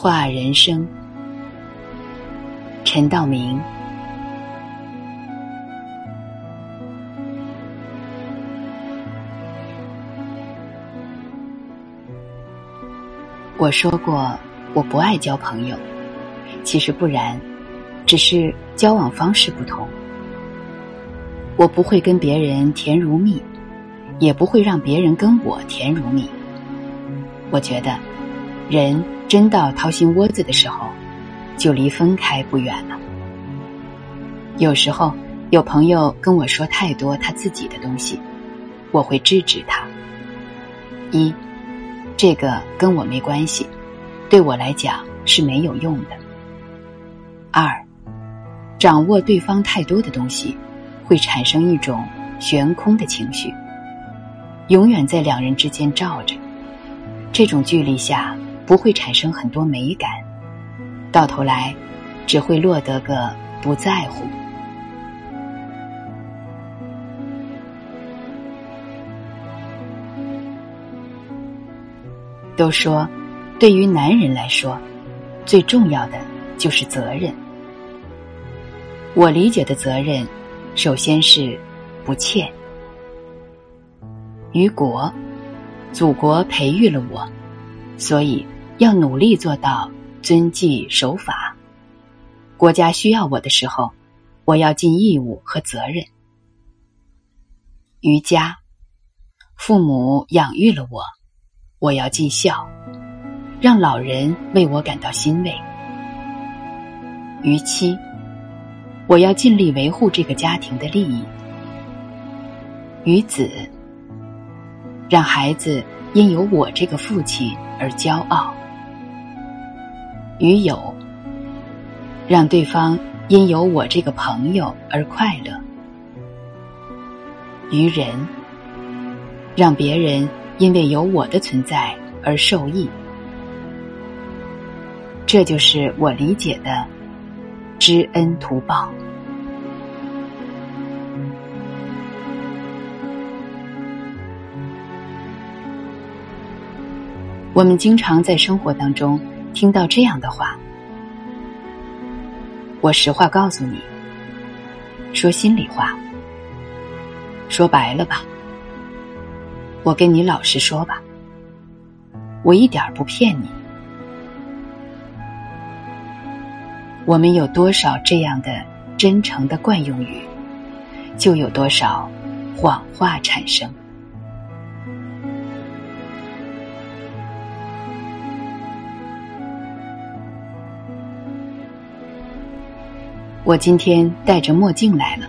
画人生，陈道明。我说过我不爱交朋友，其实不然，只是交往方式不同。我不会跟别人甜如蜜，也不会让别人跟我甜如蜜。我觉得，人真到掏心窝子的时候，就离分开不远了。有时候有朋友跟我说太多他自己的东西，我会制止他。一，这个跟我没关系，对我来讲是没有用的。二，掌握对方太多的东西。会产生一种悬空的情绪，永远在两人之间罩着。这种距离下不会产生很多美感，到头来只会落得个不在乎。都说，对于男人来说，最重要的就是责任。我理解的责任。首先是不欠于国，祖国培育了我，所以要努力做到遵纪守法。国家需要我的时候，我要尽义务和责任。于家，父母养育了我，我要尽孝，让老人为我感到欣慰。于妻。我要尽力维护这个家庭的利益。于子，让孩子因有我这个父亲而骄傲；于友，让对方因有我这个朋友而快乐；于人，让别人因为有我的存在而受益。这就是我理解的。知恩图报。我们经常在生活当中听到这样的话。我实话告诉你，说心里话，说白了吧，我跟你老实说吧，我一点不骗你。我们有多少这样的真诚的惯用语，就有多少谎话产生。我今天戴着墨镜来了，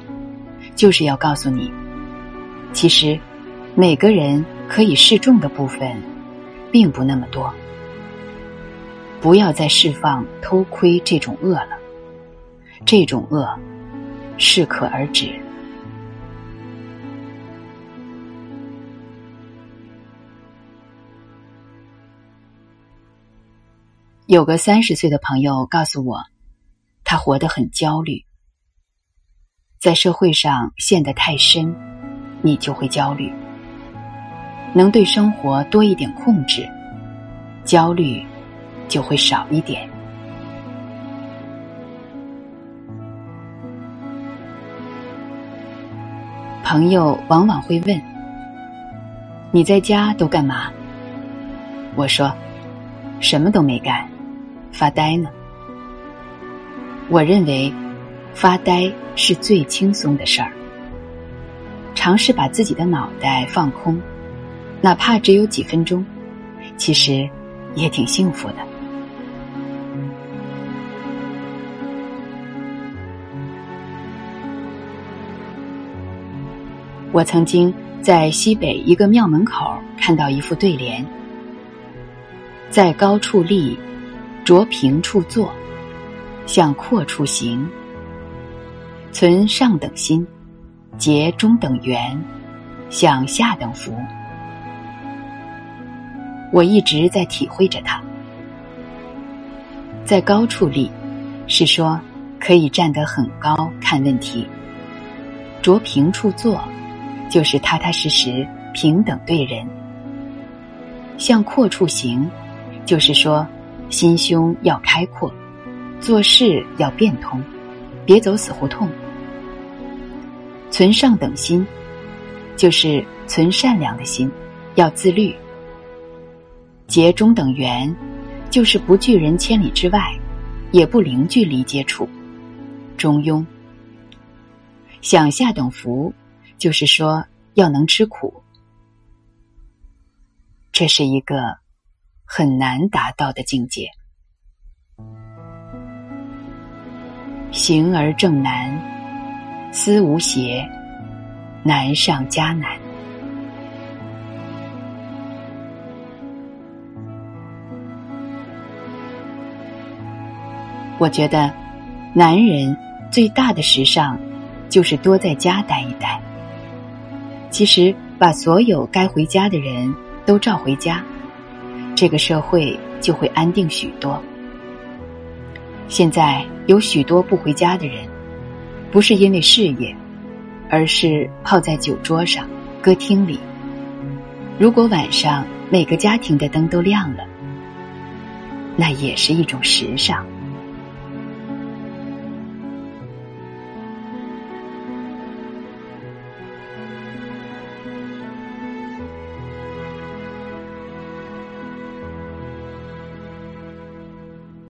就是要告诉你，其实每个人可以示众的部分，并不那么多。不要再释放偷窥这种恶了，这种恶适可而止。有个三十岁的朋友告诉我，他活得很焦虑，在社会上陷得太深，你就会焦虑。能对生活多一点控制，焦虑。就会少一点。朋友往往会问：“你在家都干嘛？”我说：“什么都没干，发呆呢。”我认为，发呆是最轻松的事儿。尝试把自己的脑袋放空，哪怕只有几分钟，其实也挺幸福的。我曾经在西北一个庙门口看到一副对联：“在高处立，着平处坐，向阔处行。存上等心，结中等缘，享下等福。”我一直在体会着它。在高处立，是说可以站得很高看问题；着平处坐。就是踏踏实实、平等对人，向阔处行，就是说，心胸要开阔，做事要变通，别走死胡同。存上等心，就是存善良的心，要自律；结中等缘，就是不拒人千里之外，也不零距离接触，中庸。享下等福，就是说要能吃苦。这是一个很难达到的境界。行而正难，思无邪，难上加难。我觉得，男人最大的时尚，就是多在家待一待。其实，把所有该回家的人。都召回家，这个社会就会安定许多。现在有许多不回家的人，不是因为事业，而是泡在酒桌上、歌厅里。如果晚上每个家庭的灯都亮了，那也是一种时尚。